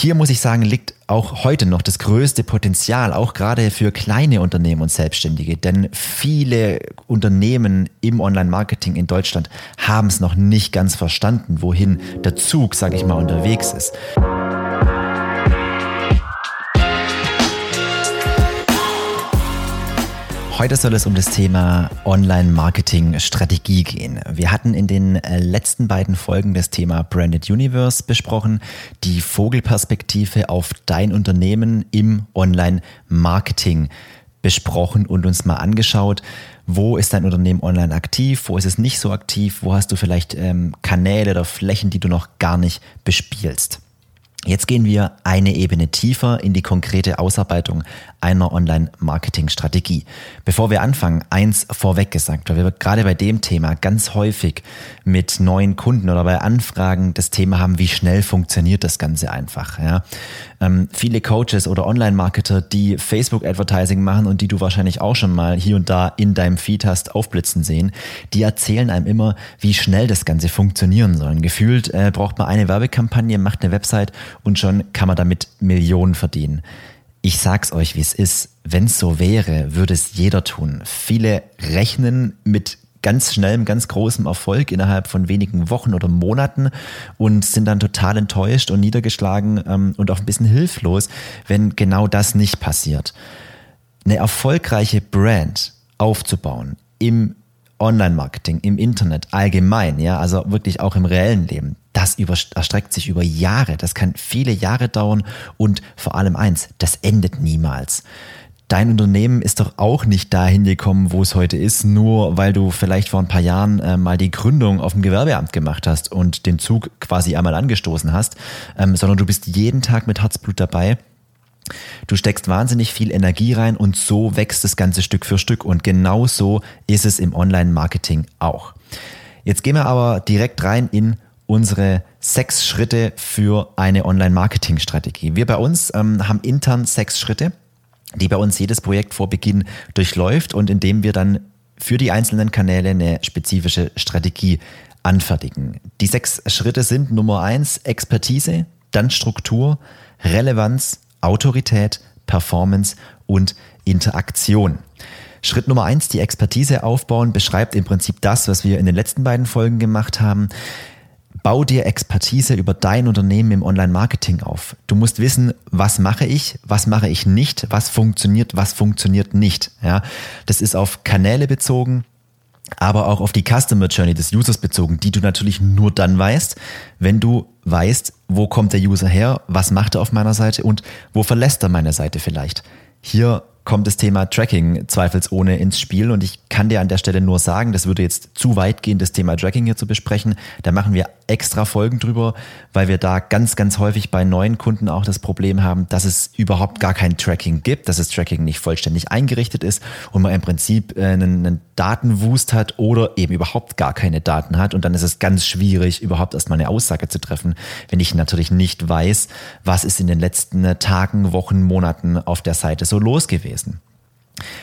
Hier muss ich sagen, liegt auch heute noch das größte Potenzial, auch gerade für kleine Unternehmen und Selbstständige. Denn viele Unternehmen im Online-Marketing in Deutschland haben es noch nicht ganz verstanden, wohin der Zug, sage ich mal, unterwegs ist. Heute soll es um das Thema Online-Marketing-Strategie gehen. Wir hatten in den äh, letzten beiden Folgen das Thema Branded Universe besprochen, die Vogelperspektive auf dein Unternehmen im Online-Marketing besprochen und uns mal angeschaut, wo ist dein Unternehmen online aktiv, wo ist es nicht so aktiv, wo hast du vielleicht ähm, Kanäle oder Flächen, die du noch gar nicht bespielst. Jetzt gehen wir eine Ebene tiefer in die konkrete Ausarbeitung einer Online-Marketing-Strategie. Bevor wir anfangen, eins vorweg gesagt, weil wir gerade bei dem Thema ganz häufig mit neuen Kunden oder bei Anfragen das Thema haben, wie schnell funktioniert das Ganze einfach. Ja? Ähm, viele Coaches oder Online-Marketer, die Facebook-Advertising machen und die du wahrscheinlich auch schon mal hier und da in deinem Feed hast aufblitzen sehen, die erzählen einem immer, wie schnell das Ganze funktionieren soll. Gefühlt äh, braucht man eine Werbekampagne, macht eine Website und schon kann man damit Millionen verdienen. Ich sag's euch, wie es ist. Wenn es so wäre, würde es jeder tun. Viele rechnen mit ganz schnellem, ganz großem Erfolg innerhalb von wenigen Wochen oder Monaten und sind dann total enttäuscht und niedergeschlagen ähm, und auch ein bisschen hilflos, wenn genau das nicht passiert. Eine erfolgreiche Brand aufzubauen im Online-Marketing, im Internet allgemein, ja, also wirklich auch im reellen Leben, das erstreckt sich über Jahre. Das kann viele Jahre dauern und vor allem eins, das endet niemals. Dein Unternehmen ist doch auch nicht dahin gekommen, wo es heute ist, nur weil du vielleicht vor ein paar Jahren äh, mal die Gründung auf dem Gewerbeamt gemacht hast und den Zug quasi einmal angestoßen hast, ähm, sondern du bist jeden Tag mit Herzblut dabei. Du steckst wahnsinnig viel Energie rein und so wächst das Ganze Stück für Stück. Und genau so ist es im Online-Marketing auch. Jetzt gehen wir aber direkt rein in unsere sechs Schritte für eine Online-Marketing-Strategie. Wir bei uns ähm, haben intern sechs Schritte, die bei uns jedes Projekt vor Beginn durchläuft und indem wir dann für die einzelnen Kanäle eine spezifische Strategie anfertigen. Die sechs Schritte sind Nummer eins Expertise, dann Struktur, Relevanz, Autorität, Performance und Interaktion. Schritt Nummer eins, die Expertise aufbauen, beschreibt im Prinzip das, was wir in den letzten beiden Folgen gemacht haben. Bau dir Expertise über dein Unternehmen im Online-Marketing auf. Du musst wissen, was mache ich, was mache ich nicht, was funktioniert, was funktioniert nicht. Ja, das ist auf Kanäle bezogen, aber auch auf die Customer Journey des Users bezogen, die du natürlich nur dann weißt, wenn du weißt, wo kommt der User her, was macht er auf meiner Seite und wo verlässt er meine Seite vielleicht. Hier kommt das Thema Tracking zweifelsohne ins Spiel. Und ich kann dir an der Stelle nur sagen, das würde jetzt zu weit gehen, das Thema Tracking hier zu besprechen. Da machen wir extra Folgen drüber, weil wir da ganz, ganz häufig bei neuen Kunden auch das Problem haben, dass es überhaupt gar kein Tracking gibt, dass das Tracking nicht vollständig eingerichtet ist und man im Prinzip äh, einen, einen Datenwust hat oder eben überhaupt gar keine Daten hat. Und dann ist es ganz schwierig, überhaupt erstmal eine Aussage zu treffen, wenn ich natürlich nicht weiß, was ist in den letzten Tagen, Wochen, Monaten auf der Seite so los gewesen gewesen.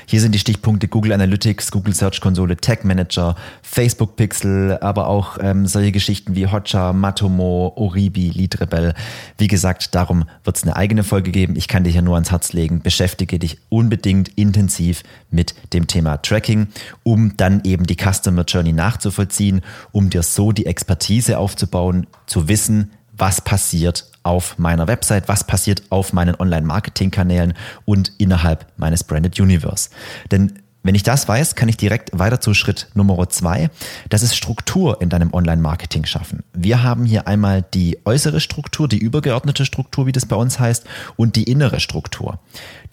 Hier sind die Stichpunkte Google Analytics, Google Search Konsole, Tag Manager, Facebook Pixel, aber auch ähm, solche Geschichten wie Hotjar, Matomo, Oribi, Leadrebel. Wie gesagt, darum wird es eine eigene Folge geben. Ich kann dir hier nur ans Herz legen. Beschäftige dich unbedingt intensiv mit dem Thema Tracking, um dann eben die Customer Journey nachzuvollziehen, um dir so die Expertise aufzubauen, zu wissen, was passiert auf meiner Website, was passiert auf meinen Online-Marketing-Kanälen und innerhalb meines Branded Universe. Denn wenn ich das weiß, kann ich direkt weiter zu Schritt Nummer zwei. Das ist Struktur in deinem Online-Marketing schaffen. Wir haben hier einmal die äußere Struktur, die übergeordnete Struktur, wie das bei uns heißt, und die innere Struktur.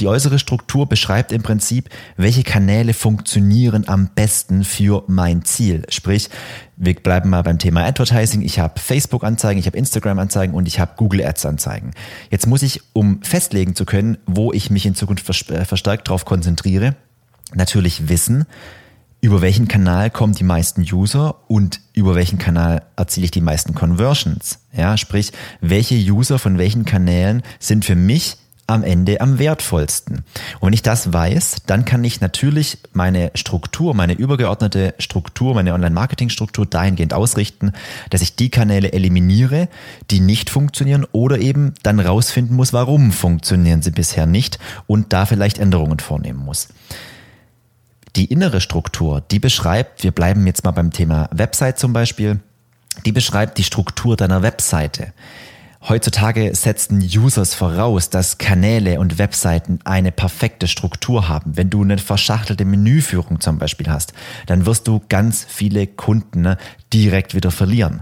Die äußere Struktur beschreibt im Prinzip, welche Kanäle funktionieren am besten für mein Ziel. Sprich, wir bleiben mal beim Thema Advertising. Ich habe Facebook-Anzeigen, ich habe Instagram-Anzeigen und ich habe Google Ads-Anzeigen. Jetzt muss ich, um festlegen zu können, wo ich mich in Zukunft äh, verstärkt darauf konzentriere, natürlich wissen, über welchen Kanal kommen die meisten User und über welchen Kanal erziele ich die meisten Conversions. Ja, sprich, welche User von welchen Kanälen sind für mich am Ende am wertvollsten? Und wenn ich das weiß, dann kann ich natürlich meine Struktur, meine übergeordnete Struktur, meine Online-Marketing-Struktur dahingehend ausrichten, dass ich die Kanäle eliminiere, die nicht funktionieren oder eben dann rausfinden muss, warum funktionieren sie bisher nicht und da vielleicht Änderungen vornehmen muss. Die innere Struktur, die beschreibt, wir bleiben jetzt mal beim Thema Website zum Beispiel, die beschreibt die Struktur deiner Webseite. Heutzutage setzen Users voraus, dass Kanäle und Webseiten eine perfekte Struktur haben. Wenn du eine verschachtelte Menüführung zum Beispiel hast, dann wirst du ganz viele Kunden ne, direkt wieder verlieren.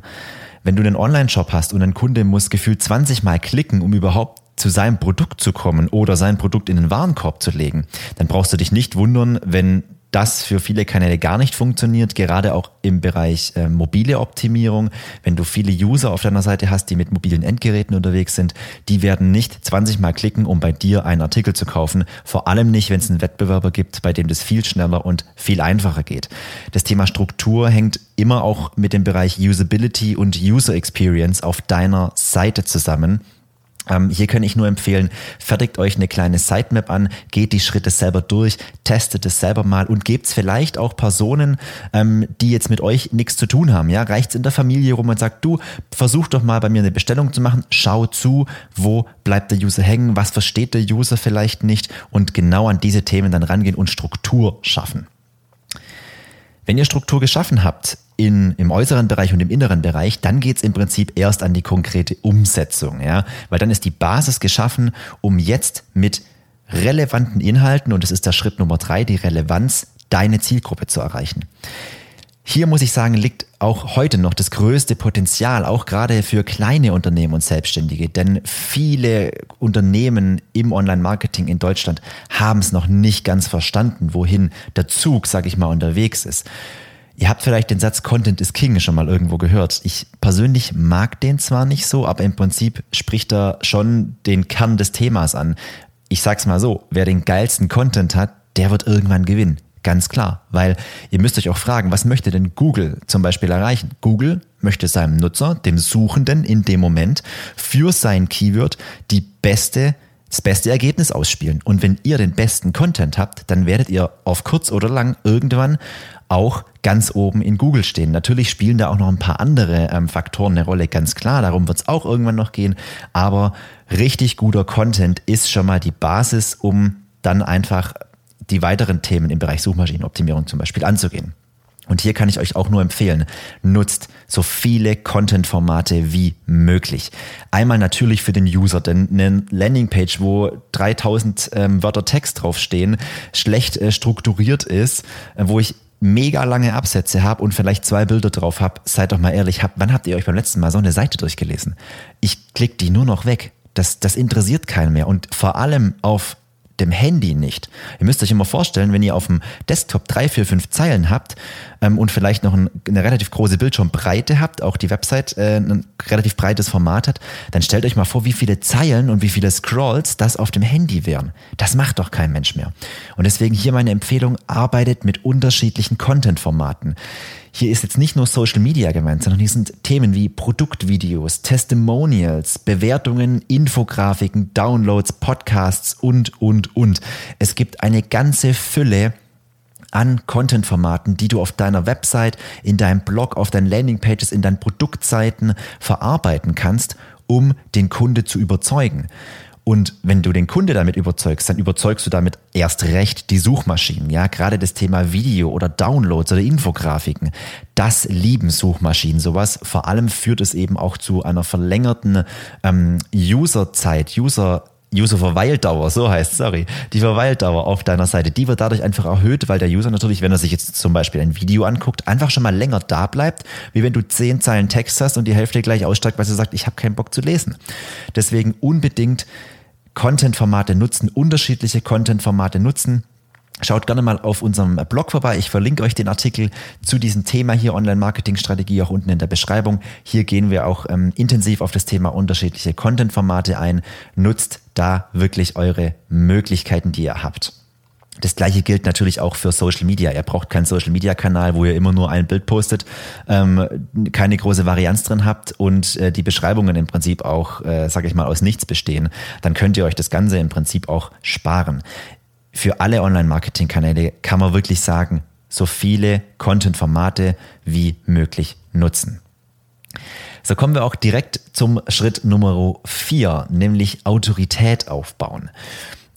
Wenn du einen Online-Shop hast und ein Kunde muss gefühlt 20 Mal klicken, um überhaupt zu seinem Produkt zu kommen oder sein Produkt in den Warenkorb zu legen, dann brauchst du dich nicht wundern, wenn das für viele Kanäle gar nicht funktioniert, gerade auch im Bereich äh, mobile Optimierung. Wenn du viele User auf deiner Seite hast, die mit mobilen Endgeräten unterwegs sind, die werden nicht 20 Mal klicken, um bei dir einen Artikel zu kaufen. Vor allem nicht, wenn es einen Wettbewerber gibt, bei dem das viel schneller und viel einfacher geht. Das Thema Struktur hängt immer auch mit dem Bereich Usability und User Experience auf deiner Seite zusammen. Ähm, hier kann ich nur empfehlen, fertigt euch eine kleine Sitemap an, geht die Schritte selber durch, testet es selber mal und gebt es vielleicht auch Personen, ähm, die jetzt mit euch nichts zu tun haben. Ja, reicht's in der Familie rum und sagt, du, versuch doch mal bei mir eine Bestellung zu machen, schau zu, wo bleibt der User hängen, was versteht der User vielleicht nicht und genau an diese Themen dann rangehen und Struktur schaffen. Wenn ihr Struktur geschaffen habt, in, im äußeren Bereich und im inneren Bereich, dann geht's im Prinzip erst an die konkrete Umsetzung, ja, weil dann ist die Basis geschaffen, um jetzt mit relevanten Inhalten, und das ist der Schritt Nummer drei, die Relevanz, deine Zielgruppe zu erreichen. Hier muss ich sagen, liegt auch heute noch das größte Potenzial, auch gerade für kleine Unternehmen und Selbstständige. Denn viele Unternehmen im Online-Marketing in Deutschland haben es noch nicht ganz verstanden, wohin der Zug, sag ich mal, unterwegs ist. Ihr habt vielleicht den Satz Content is King schon mal irgendwo gehört. Ich persönlich mag den zwar nicht so, aber im Prinzip spricht er schon den Kern des Themas an. Ich sag's mal so, wer den geilsten Content hat, der wird irgendwann gewinnen. Ganz klar, weil ihr müsst euch auch fragen, was möchte denn Google zum Beispiel erreichen? Google möchte seinem Nutzer, dem Suchenden in dem Moment für sein Keyword die beste das beste Ergebnis ausspielen. Und wenn ihr den besten Content habt, dann werdet ihr auf kurz oder lang irgendwann auch ganz oben in Google stehen. Natürlich spielen da auch noch ein paar andere ähm, Faktoren eine Rolle, ganz klar. Darum wird es auch irgendwann noch gehen. Aber richtig guter Content ist schon mal die Basis, um dann einfach die weiteren Themen im Bereich Suchmaschinenoptimierung zum Beispiel anzugehen. Und hier kann ich euch auch nur empfehlen, nutzt so viele Content-Formate wie möglich. Einmal natürlich für den User, denn eine Landingpage, wo 3000 ähm, Wörter Text draufstehen, schlecht äh, strukturiert ist, äh, wo ich mega lange Absätze habe und vielleicht zwei Bilder drauf habe, seid doch mal ehrlich, hab, wann habt ihr euch beim letzten Mal so eine Seite durchgelesen? Ich klick die nur noch weg. Das, das interessiert keinen mehr. Und vor allem auf dem Handy nicht. Ihr müsst euch immer vorstellen, wenn ihr auf dem Desktop drei, vier, fünf Zeilen habt ähm, und vielleicht noch ein, eine relativ große Bildschirmbreite habt, auch die Website äh, ein relativ breites Format hat, dann stellt euch mal vor, wie viele Zeilen und wie viele Scrolls das auf dem Handy wären. Das macht doch kein Mensch mehr. Und deswegen hier meine Empfehlung, arbeitet mit unterschiedlichen Content-Formaten. Hier ist jetzt nicht nur Social Media gemeint, sondern hier sind Themen wie Produktvideos, Testimonials, Bewertungen, Infografiken, Downloads, Podcasts und, und, und. Es gibt eine ganze Fülle an Content-Formaten, die du auf deiner Website, in deinem Blog, auf deinen Landingpages, in deinen Produktseiten verarbeiten kannst, um den Kunde zu überzeugen. Und wenn du den Kunde damit überzeugst, dann überzeugst du damit erst recht die Suchmaschinen. Ja, gerade das Thema Video oder Downloads oder Infografiken, das lieben Suchmaschinen sowas. Vor allem führt es eben auch zu einer verlängerten ähm, Userzeit, User User-Verweildauer, so heißt, sorry, die Verweildauer auf deiner Seite, die wird dadurch einfach erhöht, weil der User natürlich, wenn er sich jetzt zum Beispiel ein Video anguckt, einfach schon mal länger da bleibt, wie wenn du zehn Zeilen Text hast und die Hälfte gleich aussteigt, weil sie sagt, ich habe keinen Bock zu lesen. Deswegen unbedingt Content-Formate nutzen, unterschiedliche Content-Formate nutzen. Schaut gerne mal auf unserem Blog vorbei. Ich verlinke euch den Artikel zu diesem Thema hier Online-Marketing-Strategie auch unten in der Beschreibung. Hier gehen wir auch ähm, intensiv auf das Thema unterschiedliche Content-Formate ein. Nutzt da wirklich eure Möglichkeiten, die ihr habt. Das gleiche gilt natürlich auch für Social Media. Ihr braucht keinen Social Media Kanal, wo ihr immer nur ein Bild postet, ähm, keine große Varianz drin habt und äh, die Beschreibungen im Prinzip auch, äh, sage ich mal, aus nichts bestehen. Dann könnt ihr euch das Ganze im Prinzip auch sparen. Für alle Online-Marketing-Kanäle kann man wirklich sagen, so viele Content-Formate wie möglich nutzen. So kommen wir auch direkt zum Schritt Nummer vier, nämlich Autorität aufbauen.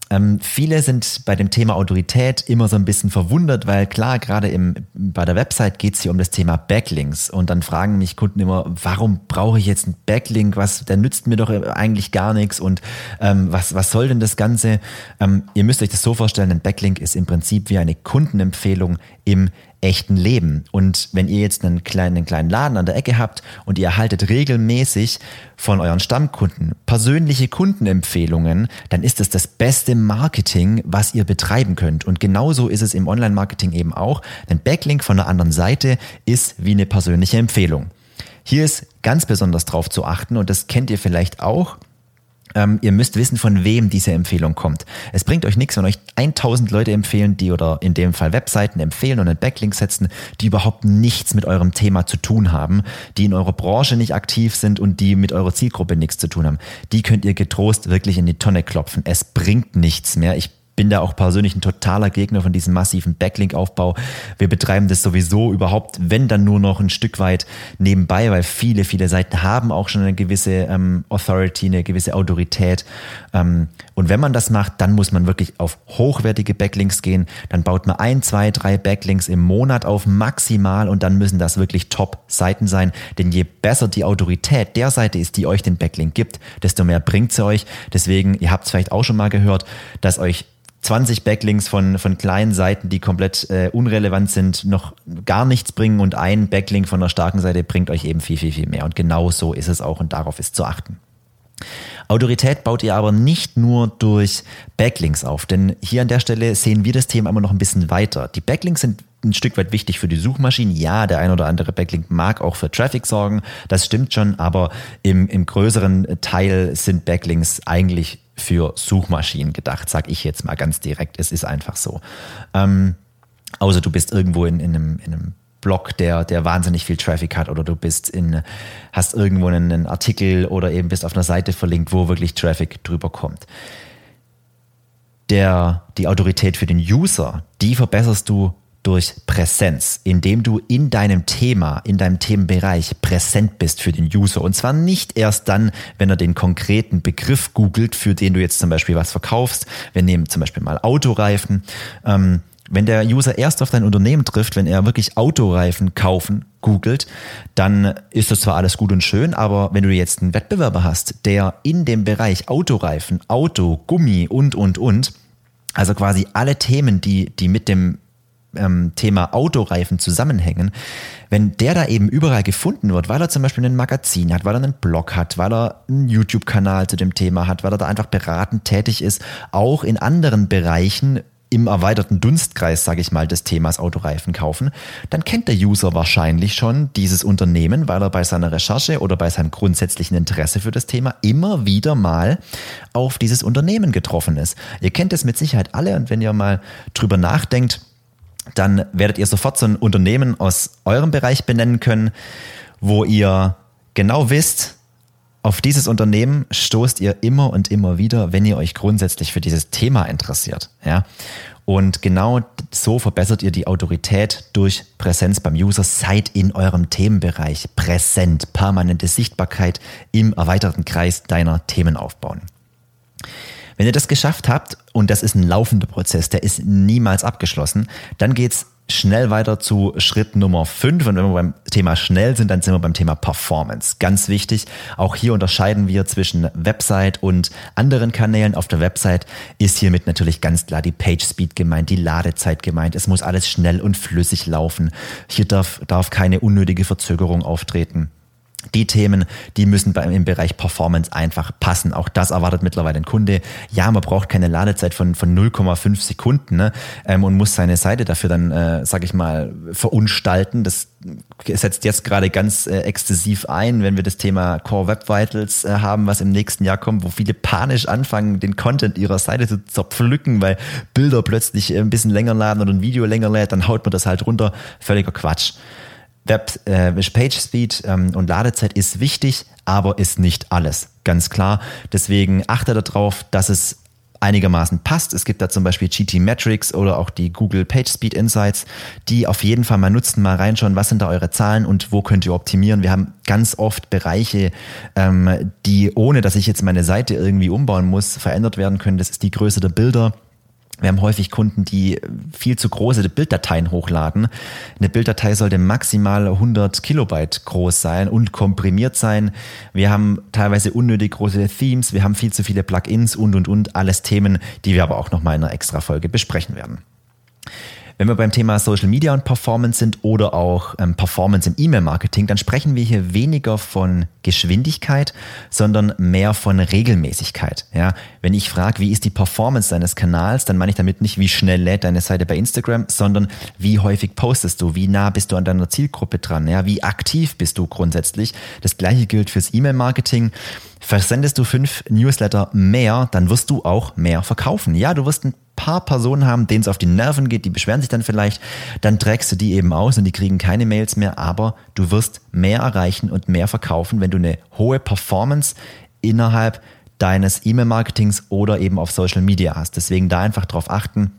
Ähm, viele sind bei dem Thema Autorität immer so ein bisschen verwundert, weil klar, gerade bei der Website geht es hier um das Thema Backlinks und dann fragen mich Kunden immer, warum brauche ich jetzt einen Backlink? Was, der nützt mir doch eigentlich gar nichts und ähm, was, was soll denn das Ganze? Ähm, ihr müsst euch das so vorstellen, ein Backlink ist im Prinzip wie eine Kundenempfehlung im echten Leben. Und wenn ihr jetzt einen kleinen, einen kleinen Laden an der Ecke habt und ihr erhaltet regelmäßig von euren Stammkunden persönliche Kundenempfehlungen, dann ist es das beste Marketing, was ihr betreiben könnt. Und genauso ist es im Online-Marketing eben auch. Ein Backlink von der anderen Seite ist wie eine persönliche Empfehlung. Hier ist ganz besonders drauf zu achten und das kennt ihr vielleicht auch. Ähm, ihr müsst wissen, von wem diese Empfehlung kommt. Es bringt euch nichts, wenn euch 1000 Leute empfehlen, die oder in dem Fall Webseiten empfehlen und einen Backlink setzen, die überhaupt nichts mit eurem Thema zu tun haben, die in eurer Branche nicht aktiv sind und die mit eurer Zielgruppe nichts zu tun haben. Die könnt ihr getrost wirklich in die Tonne klopfen. Es bringt nichts mehr. Ich bin da auch persönlich ein totaler Gegner von diesem massiven Backlink-Aufbau. Wir betreiben das sowieso überhaupt, wenn dann nur noch ein Stück weit nebenbei, weil viele, viele Seiten haben auch schon eine gewisse ähm, Authority, eine gewisse Autorität. Ähm, und wenn man das macht, dann muss man wirklich auf hochwertige Backlinks gehen. Dann baut man ein, zwei, drei Backlinks im Monat auf maximal und dann müssen das wirklich Top-Seiten sein. Denn je besser die Autorität der Seite ist, die euch den Backlink gibt, desto mehr bringt sie euch. Deswegen, ihr habt es vielleicht auch schon mal gehört, dass euch 20 Backlinks von, von kleinen Seiten, die komplett äh, unrelevant sind, noch gar nichts bringen und ein Backlink von einer starken Seite bringt euch eben viel, viel, viel mehr. Und genau so ist es auch und darauf ist zu achten. Autorität baut ihr aber nicht nur durch Backlinks auf, denn hier an der Stelle sehen wir das Thema immer noch ein bisschen weiter. Die Backlinks sind ein Stück weit wichtig für die Suchmaschinen. Ja, der ein oder andere Backlink mag auch für Traffic sorgen, das stimmt schon, aber im, im größeren Teil sind Backlinks eigentlich für Suchmaschinen gedacht, sag ich jetzt mal ganz direkt. Es ist einfach so. Ähm, außer du bist irgendwo in, in, einem, in einem Blog, der, der wahnsinnig viel Traffic hat oder du bist in, hast irgendwo einen, einen Artikel oder eben bist auf einer Seite verlinkt, wo wirklich Traffic drüber kommt. Der, die Autorität für den User, die verbesserst du durch Präsenz, indem du in deinem Thema, in deinem Themenbereich präsent bist für den User. Und zwar nicht erst dann, wenn er den konkreten Begriff googelt, für den du jetzt zum Beispiel was verkaufst. Wir nehmen zum Beispiel mal Autoreifen. Ähm, wenn der User erst auf dein Unternehmen trifft, wenn er wirklich Autoreifen kaufen googelt, dann ist das zwar alles gut und schön, aber wenn du jetzt einen Wettbewerber hast, der in dem Bereich Autoreifen, Auto, Gummi und, und, und, also quasi alle Themen, die, die mit dem ähm, Thema Autoreifen zusammenhängen, wenn der da eben überall gefunden wird, weil er zum Beispiel ein Magazin hat, weil er einen Blog hat, weil er einen YouTube-Kanal zu dem Thema hat, weil er da einfach beratend tätig ist, auch in anderen Bereichen im erweiterten Dunstkreis, sage ich mal, des Themas Autoreifen kaufen, dann kennt der User wahrscheinlich schon dieses Unternehmen, weil er bei seiner Recherche oder bei seinem grundsätzlichen Interesse für das Thema immer wieder mal auf dieses Unternehmen getroffen ist. Ihr kennt es mit Sicherheit alle und wenn ihr mal drüber nachdenkt, dann werdet ihr sofort so ein Unternehmen aus eurem Bereich benennen können, wo ihr genau wisst, auf dieses Unternehmen stoßt ihr immer und immer wieder, wenn ihr euch grundsätzlich für dieses Thema interessiert. Ja? Und genau so verbessert ihr die Autorität durch Präsenz beim User. Seid in eurem Themenbereich präsent, permanente Sichtbarkeit im erweiterten Kreis deiner Themen aufbauen. Wenn ihr das geschafft habt, und das ist ein laufender Prozess, der ist niemals abgeschlossen, dann geht's schnell weiter zu Schritt Nummer 5. Und wenn wir beim Thema schnell sind, dann sind wir beim Thema Performance. Ganz wichtig. Auch hier unterscheiden wir zwischen Website und anderen Kanälen. Auf der Website ist hiermit natürlich ganz klar die Page Speed gemeint, die Ladezeit gemeint. Es muss alles schnell und flüssig laufen. Hier darf, darf keine unnötige Verzögerung auftreten. Die Themen, die müssen beim, im Bereich Performance einfach passen. Auch das erwartet mittlerweile ein Kunde. Ja, man braucht keine Ladezeit von, von 0,5 Sekunden ne? ähm, und muss seine Seite dafür dann, äh, sag ich mal, verunstalten. Das setzt jetzt gerade ganz äh, exzessiv ein, wenn wir das Thema Core Web Vitals äh, haben, was im nächsten Jahr kommt, wo viele panisch anfangen, den Content ihrer Seite zu zerpflücken, weil Bilder plötzlich äh, ein bisschen länger laden oder ein Video länger lädt, dann haut man das halt runter. Völliger Quatsch. Web äh, Page Speed ähm, und Ladezeit ist wichtig, aber ist nicht alles. Ganz klar. Deswegen achte darauf, dass es einigermaßen passt. Es gibt da zum Beispiel GT Metrics oder auch die Google Page Speed Insights, die auf jeden Fall mal nutzen, mal reinschauen, was sind da eure Zahlen und wo könnt ihr optimieren. Wir haben ganz oft Bereiche, ähm, die ohne, dass ich jetzt meine Seite irgendwie umbauen muss, verändert werden können. Das ist die Größe der Bilder wir haben häufig Kunden, die viel zu große Bilddateien hochladen. Eine Bilddatei sollte maximal 100 Kilobyte groß sein und komprimiert sein. Wir haben teilweise unnötig große Themes, wir haben viel zu viele Plugins und, und, und. Alles Themen, die wir aber auch nochmal in einer extra Folge besprechen werden. Wenn wir beim Thema Social Media und Performance sind oder auch ähm, Performance im E-Mail-Marketing, dann sprechen wir hier weniger von Geschwindigkeit, sondern mehr von Regelmäßigkeit. Ja, wenn ich frage, wie ist die Performance deines Kanals, dann meine ich damit nicht, wie schnell lädt deine Seite bei Instagram, sondern wie häufig postest du, wie nah bist du an deiner Zielgruppe dran, ja, wie aktiv bist du grundsätzlich. Das gleiche gilt fürs E-Mail-Marketing. Versendest du fünf Newsletter mehr, dann wirst du auch mehr verkaufen. Ja, du wirst ein paar Personen haben, denen es auf die Nerven geht, die beschweren sich dann vielleicht, dann trägst du die eben aus und die kriegen keine Mails mehr, aber du wirst mehr erreichen und mehr verkaufen, wenn du eine hohe Performance innerhalb deines E-Mail-Marketings oder eben auf Social Media hast. Deswegen da einfach drauf achten.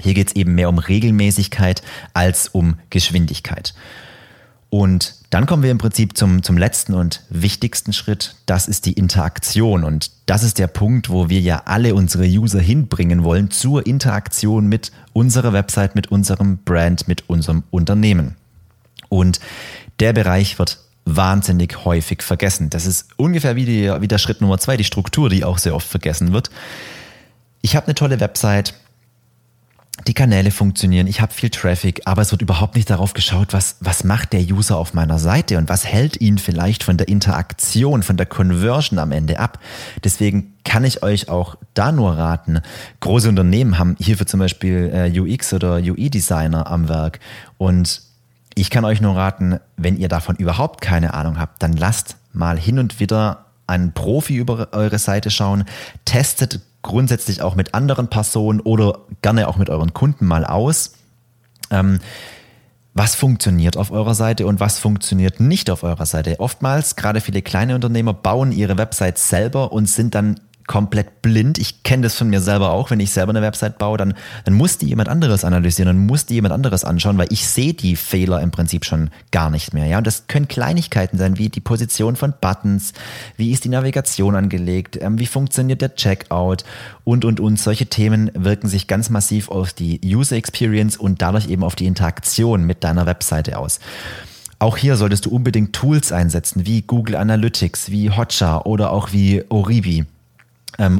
Hier geht es eben mehr um Regelmäßigkeit als um Geschwindigkeit. Und dann kommen wir im Prinzip zum, zum letzten und wichtigsten Schritt. Das ist die Interaktion. Und das ist der Punkt, wo wir ja alle unsere User hinbringen wollen zur Interaktion mit unserer Website, mit unserem Brand, mit unserem Unternehmen. Und der Bereich wird wahnsinnig häufig vergessen. Das ist ungefähr wie, die, wie der Schritt Nummer zwei, die Struktur, die auch sehr oft vergessen wird. Ich habe eine tolle Website, die Kanäle funktionieren, ich habe viel Traffic, aber es wird überhaupt nicht darauf geschaut, was, was macht der User auf meiner Seite und was hält ihn vielleicht von der Interaktion, von der Conversion am Ende ab. Deswegen kann ich euch auch da nur raten. Große Unternehmen haben hierfür zum Beispiel äh, UX oder UI-Designer am Werk und ich kann euch nur raten, wenn ihr davon überhaupt keine Ahnung habt, dann lasst mal hin und wieder einen Profi über eure Seite schauen, testet grundsätzlich auch mit anderen Personen oder gerne auch mit euren Kunden mal aus. Ähm, was funktioniert auf eurer Seite und was funktioniert nicht auf eurer Seite. Oftmals, gerade viele kleine Unternehmer, bauen ihre Website selber und sind dann komplett blind. Ich kenne das von mir selber auch, wenn ich selber eine Website baue, dann, dann muss die jemand anderes analysieren, dann muss die jemand anderes anschauen, weil ich sehe die Fehler im Prinzip schon gar nicht mehr. Ja, und das können Kleinigkeiten sein, wie die Position von Buttons, wie ist die Navigation angelegt, ähm, wie funktioniert der Checkout und, und, und. Solche Themen wirken sich ganz massiv auf die User Experience und dadurch eben auf die Interaktion mit deiner Webseite aus. Auch hier solltest du unbedingt Tools einsetzen, wie Google Analytics, wie Hotjar oder auch wie Oribi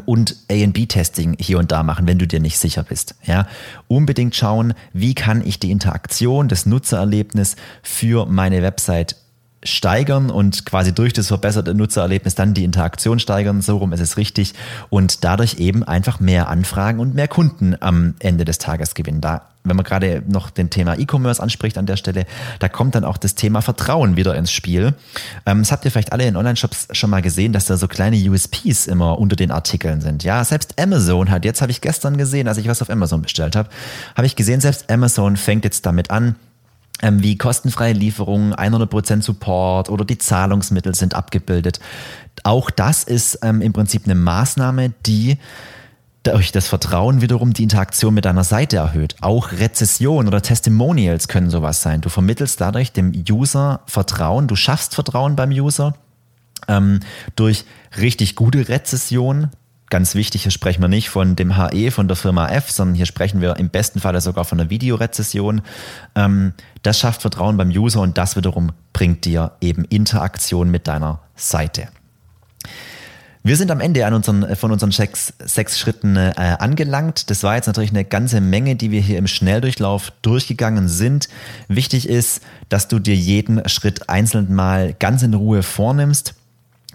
und A&B-Testing hier und da machen, wenn du dir nicht sicher bist. Ja, unbedingt schauen, wie kann ich die Interaktion, das Nutzererlebnis für meine Website steigern und quasi durch das verbesserte Nutzererlebnis dann die Interaktion steigern, so rum ist es richtig und dadurch eben einfach mehr Anfragen und mehr Kunden am Ende des Tages gewinnen. Da, wenn man gerade noch den Thema E-Commerce anspricht an der Stelle, da kommt dann auch das Thema Vertrauen wieder ins Spiel. Ähm, das habt ihr vielleicht alle in Online-Shops schon mal gesehen, dass da so kleine USPs immer unter den Artikeln sind. Ja, selbst Amazon hat, jetzt habe ich gestern gesehen, als ich was auf Amazon bestellt habe, habe ich gesehen, selbst Amazon fängt jetzt damit an, ähm, wie kostenfreie Lieferungen, 100% Support oder die Zahlungsmittel sind abgebildet. Auch das ist ähm, im Prinzip eine Maßnahme, die durch das Vertrauen wiederum die Interaktion mit deiner Seite erhöht. Auch Rezession oder Testimonials können sowas sein. Du vermittelst dadurch dem User Vertrauen, du schaffst Vertrauen beim User ähm, durch richtig gute Rezession, Ganz wichtig, hier sprechen wir nicht von dem HE von der Firma F, sondern hier sprechen wir im besten Falle sogar von einer Videorezession. Ähm, das schafft Vertrauen beim User und das wiederum bringt dir eben Interaktion mit deiner Seite. Wir sind am Ende an unseren, von unseren sechs, sechs Schritten äh, angelangt. Das war jetzt natürlich eine ganze Menge, die wir hier im Schnelldurchlauf durchgegangen sind. Wichtig ist, dass du dir jeden Schritt einzeln mal ganz in Ruhe vornimmst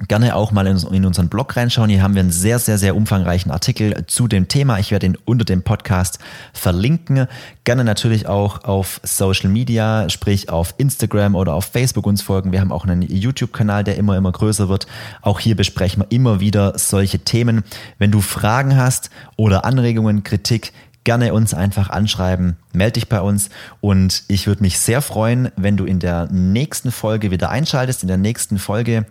gerne auch mal in, in, unseren Blog reinschauen. Hier haben wir einen sehr, sehr, sehr umfangreichen Artikel zu dem Thema. Ich werde ihn unter dem Podcast verlinken. Gerne natürlich auch auf Social Media, sprich auf Instagram oder auf Facebook uns folgen. Wir haben auch einen YouTube-Kanal, der immer, immer größer wird. Auch hier besprechen wir immer wieder solche Themen. Wenn du Fragen hast oder Anregungen, Kritik, gerne uns einfach anschreiben, melde dich bei uns und ich würde mich sehr freuen, wenn du in der nächsten Folge wieder einschaltest. In der nächsten Folge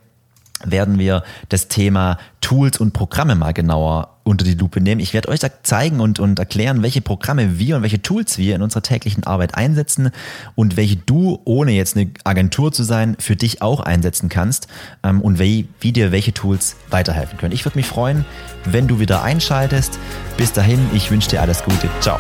werden wir das Thema Tools und Programme mal genauer unter die Lupe nehmen. Ich werde euch da zeigen und, und erklären, welche Programme wir und welche Tools wir in unserer täglichen Arbeit einsetzen und welche du, ohne jetzt eine Agentur zu sein, für dich auch einsetzen kannst ähm, und wie, wie dir welche Tools weiterhelfen können. Ich würde mich freuen, wenn du wieder einschaltest. Bis dahin, ich wünsche dir alles Gute. Ciao.